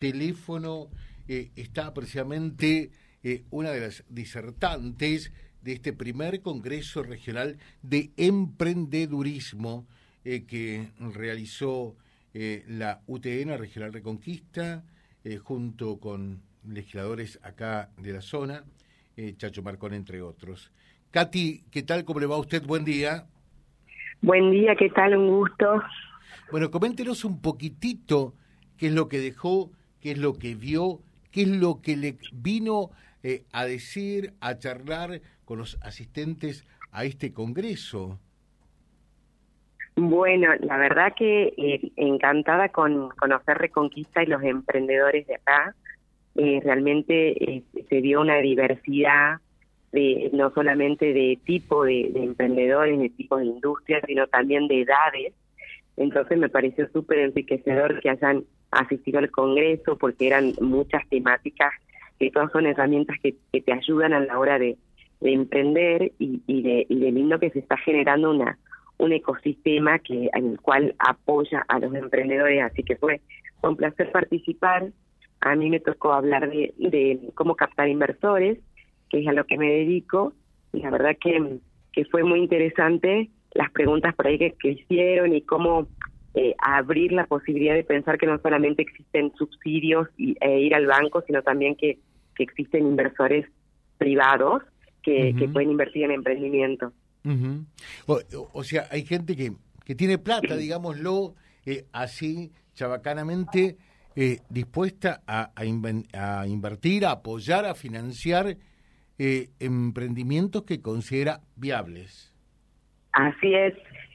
teléfono eh, está precisamente eh, una de las disertantes de este primer Congreso Regional de Emprendedurismo eh, que realizó la UTN Regional Reconquista junto con legisladores acá de la zona, Chacho Marcón entre otros. Katy, ¿qué tal? ¿Cómo le va a usted? Buen día. Buen día, ¿qué tal? Un gusto. Bueno, coméntenos un poquitito qué es lo que dejó, qué es lo que vio, qué es lo que le vino eh, a decir, a charlar con los asistentes a este congreso. Bueno, la verdad que eh, encantada con conocer Reconquista y los emprendedores de acá. Eh, realmente se dio una diversidad de no solamente de tipo de, de emprendedores, de tipo de industria, sino también de edades. Entonces me pareció súper enriquecedor que hayan asistido al Congreso porque eran muchas temáticas que todas son herramientas que, te ayudan a la hora de, emprender y, de, y de lindo que se está generando una un ecosistema que en el cual apoya a los emprendedores. Así que fue, un placer participar. A mí me tocó hablar de, cómo captar inversores que es a lo que me dedico. Y la verdad que, fue muy interesante las preguntas por ahí que hicieron y cómo eh, abrir la posibilidad de pensar que no solamente existen subsidios y, e ir al banco, sino también que, que existen inversores privados que, que pueden invertir en emprendimiento. o, sea, hay gente que, que tiene plata, digámoslo eh, así, chabacanamente, eh, dispuesta a, a, invertir, a apoyar, a financiar eh, emprendimientos que considera viables. Así es,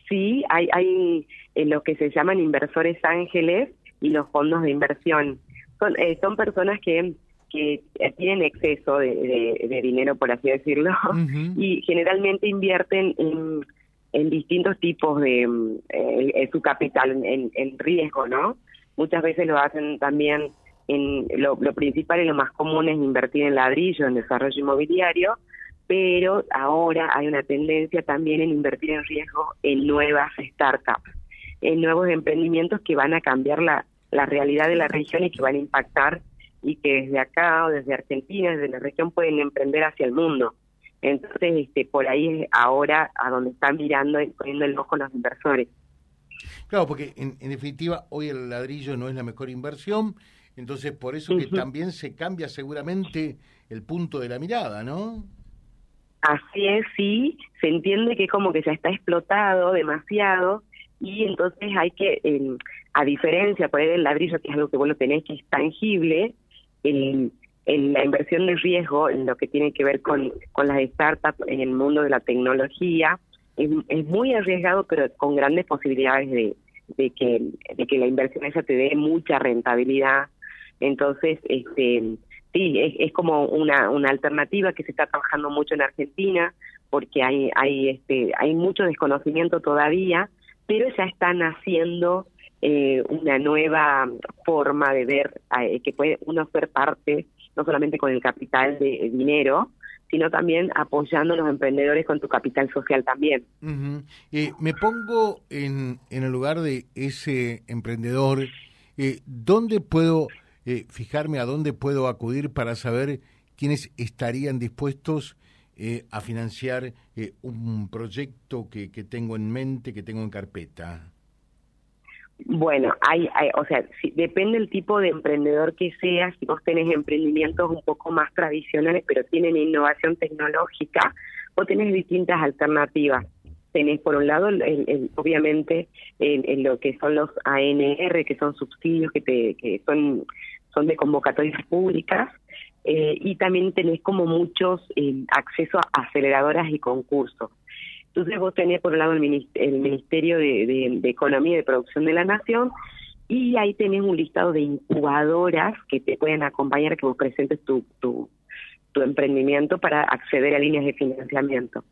sí, hay, hay en lo que se llaman inversores ángeles y los fondos de inversión. Son, eh, son personas que, que tienen exceso de, dinero, por así decirlo, y generalmente invierten en, en distintos tipos de eh, su capital, en, en riesgo, ¿no? Muchas veces lo hacen también en lo, lo principal y lo más común es invertir en ladrillo, en desarrollo inmobiliario, pero ahora hay una tendencia también en invertir en riesgo en nuevas startups en nuevos emprendimientos que van a cambiar la, la realidad de la región y que van a impactar y que desde acá o desde Argentina, desde la región pueden emprender hacia el mundo. Entonces, este, por ahí es ahora a donde están mirando y poniendo el ojo los inversores. Claro, porque en, definitiva hoy el ladrillo no es la mejor inversión, entonces por eso que también se cambia seguramente el punto de la mirada, ¿no? Así es, sí, se entiende que como que ya está explotado demasiado y entonces hay que, a diferencia por ahí del ladrillo, que es algo que lo tenés que es tangible, en, la inversión de riesgo, en lo que tiene que ver con, las startups en el mundo de la tecnología, es, muy arriesgado, pero con grandes posibilidades de, de, que, de que la inversión esa te dé mucha rentabilidad. Entonces, este sí, es, como una, una alternativa que se está trabajando mucho en Argentina, porque hay, hay, este, hay mucho desconocimiento todavía, pero ya están haciendo eh, una nueva forma de ver eh, que puede uno ser parte, no solamente con el capital de dinero, sino también apoyando a los emprendedores con tu capital social también. eh, me pongo en, en el lugar de ese emprendedor. Eh, ¿Dónde puedo eh, fijarme, a dónde puedo acudir para saber quiénes estarían dispuestos eh, a financiar eh, un proyecto que, que tengo en mente, que tengo en carpeta? Bueno, hay, o sea, depende del tipo de emprendedor que seas. Si vos tenés emprendimientos un poco más tradicionales, pero tienen innovación tecnológica, vos tenés distintas alternativas. Tenés, por un lado, el, obviamente, en, lo que son los ANR, que son subsidios que, te, que son, son de convocatorias públicas, eh, y también tenés como muchos eh, acceso a aceleradoras y concursos. Entonces vos tenés por un lado el, Ministerio de, Economía y de Producción de la Nación y ahí tenés un listado de incubadoras que te pueden acompañar que vos presentes tu emprendimiento para acceder a líneas de financiamiento.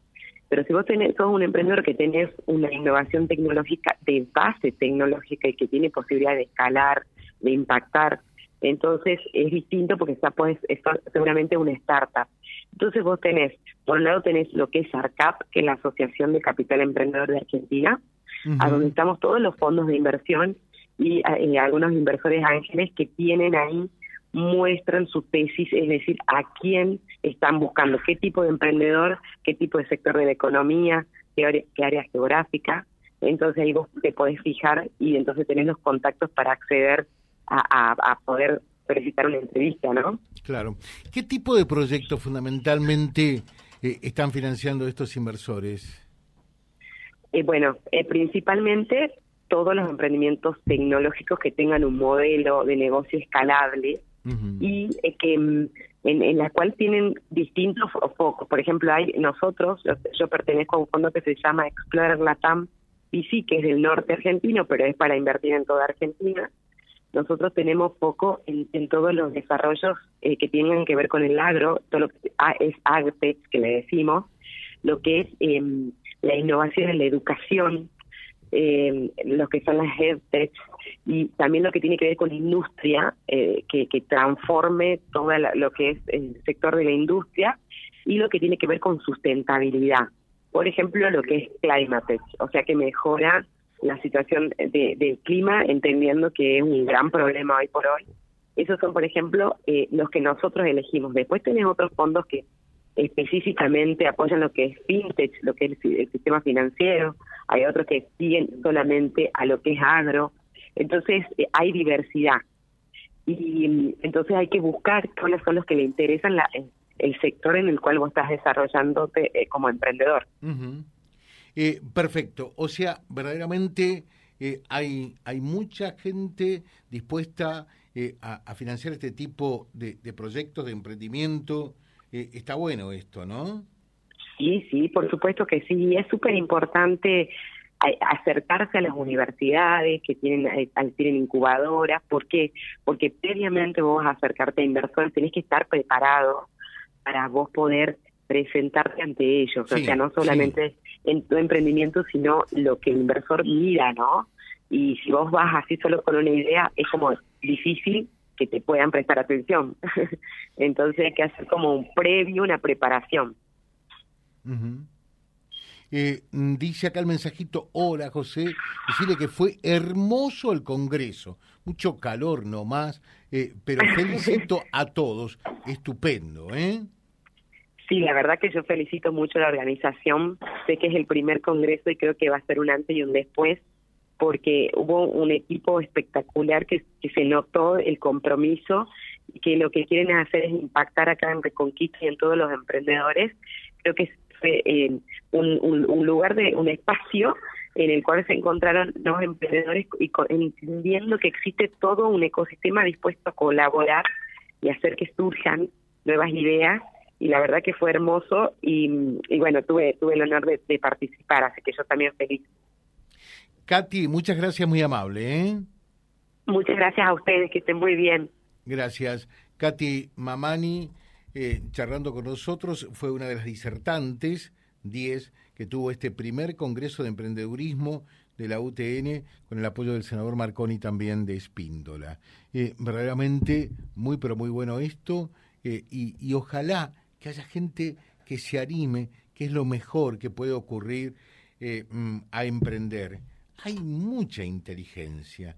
Pero si vos tenés, sos un emprendedor que tenés una innovación tecnológica de base tecnológica y que tiene posibilidad de escalar, de impactar entonces es distinto porque está pues es seguramente una startup. Entonces vos tenés, por un lado tenés lo que es ARCAP, que es la Asociación de Capital Emprendedor de Argentina, a donde estamos todos los fondos de inversión y eh, algunos inversores ángeles que tienen ahí muestran su tesis, es decir, a quién están buscando, qué tipo de emprendedor, qué tipo de sector de la economía, qué área, qué área geográfica. Entonces ahí vos te podés fijar y entonces tenés los contactos para acceder a, a, poder solicitar una entrevista, ¿no? Claro. ¿Qué tipo de proyectos fundamentalmente eh, están financiando estos inversores? Eh, bueno, eh, principalmente todos los emprendimientos tecnológicos que tengan un modelo de negocio escalable y que mm, en, la cual tienen distintos focos. Por ejemplo, hay nosotros, yo, pertenezco a un fondo que se llama Explorer Latam PC, que es del norte argentino, pero es para invertir en toda Argentina. Nosotros tenemos foco en, todos los desarrollos eh, que tienen que ver con el agro, todo lo que es agtech, que le decimos, lo que es em, la innovación en la educación, eh, lo que son las EdTech y también lo que tiene que ver con industria, eh, que, que, transforme todo lo que es el sector de la industria y lo que tiene que ver con sustentabilidad. Por ejemplo, lo que es climate, o sea, que mejora la situación de, del clima, entendiendo que es un gran problema hoy por hoy. Esos son, por ejemplo, eh, los que nosotros elegimos. Después tenés otros fondos que específicamente apoyan lo que es fintech, lo que es el, sistema financiero, hay otros que siguen solamente a lo que es agro, entonces eh, hay diversidad y mm, entonces hay que buscar cuáles son los que le interesan la, el sector en el cual vos estás desarrollándote eh, como emprendedor. Eh, perfecto, o sea, verdaderamente eh, hay, hay mucha gente dispuesta a, a, financiar este tipo de, de proyectos de emprendimiento eh, está bueno esto, ¿no? Sí, sí, por supuesto que sí. Es súper importante acercarse a las universidades que tienen eh, tienen incubadoras. ¿Por qué? Porque previamente vos acercarte a inversores, tenés que estar preparado para vos poder presentarte ante ellos. o sea, no solamente en tu emprendimiento, sino lo que el inversor mira, ¿no? Y si vos vas así solo con una idea, es como difícil que te puedan prestar atención. Entonces hay que hacer como un previo, una preparación. eh, dice acá el mensajito, hola José, decirle que fue hermoso el Congreso, mucho calor nomás, eh, pero felicito a todos, estupendo, ¿eh? Sí, la verdad que yo felicito mucho a la organización, sé que es el primer Congreso y creo que va a ser un antes y un después porque hubo un equipo espectacular que, se notó el compromiso que lo que quieren hacer es impactar acá en Reconquista y en todos los emprendedores. Creo que fue eh, un, lugar de un espacio en el cual se encontraron los emprendedores y entendiendo que existe todo un ecosistema dispuesto a colaborar y hacer que surjan nuevas ideas y la verdad que fue hermoso y, bueno tuve tuve el honor de, de participar así que yo también feliz Katy, muchas gracias, muy amable. ¿eh? Muchas gracias a ustedes, que estén muy bien. Gracias. Katy Mamani, eh, charlando con nosotros, fue una de las disertantes, 10, que tuvo este primer Congreso de Emprendedurismo de la UTN con el apoyo del senador Marconi también de Espíndola. Eh, verdaderamente muy, pero muy bueno esto eh, y, y ojalá que haya gente que se anime, que es lo mejor que puede ocurrir mm, a emprender hay mucha inteligencia,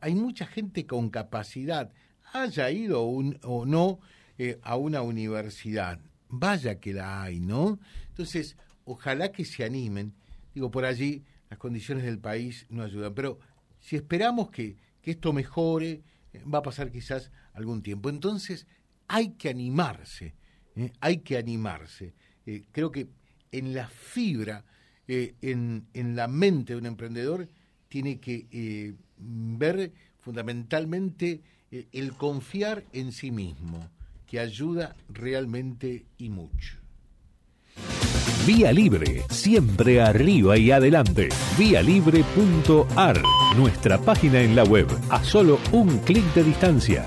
hay mucha gente con capacidad, haya ido o no eh, a una universidad, vaya que la hay, ¿no? Entonces, ojalá que se animen, digo, por allí las condiciones del país no ayudan, pero si esperamos que, esto mejore, eh, va a pasar quizás algún tiempo. Entonces, hay que animarse, ¿eh? hay que animarse. creo que en la fibra eh, en, en, la mente de un emprendedor tiene que eh, ver fundamentalmente eh, el confiar en sí mismo, que ayuda realmente y mucho. Vía Libre, siempre arriba y adelante. Vialibre.ar, nuestra página en la web, a solo un clic de distancia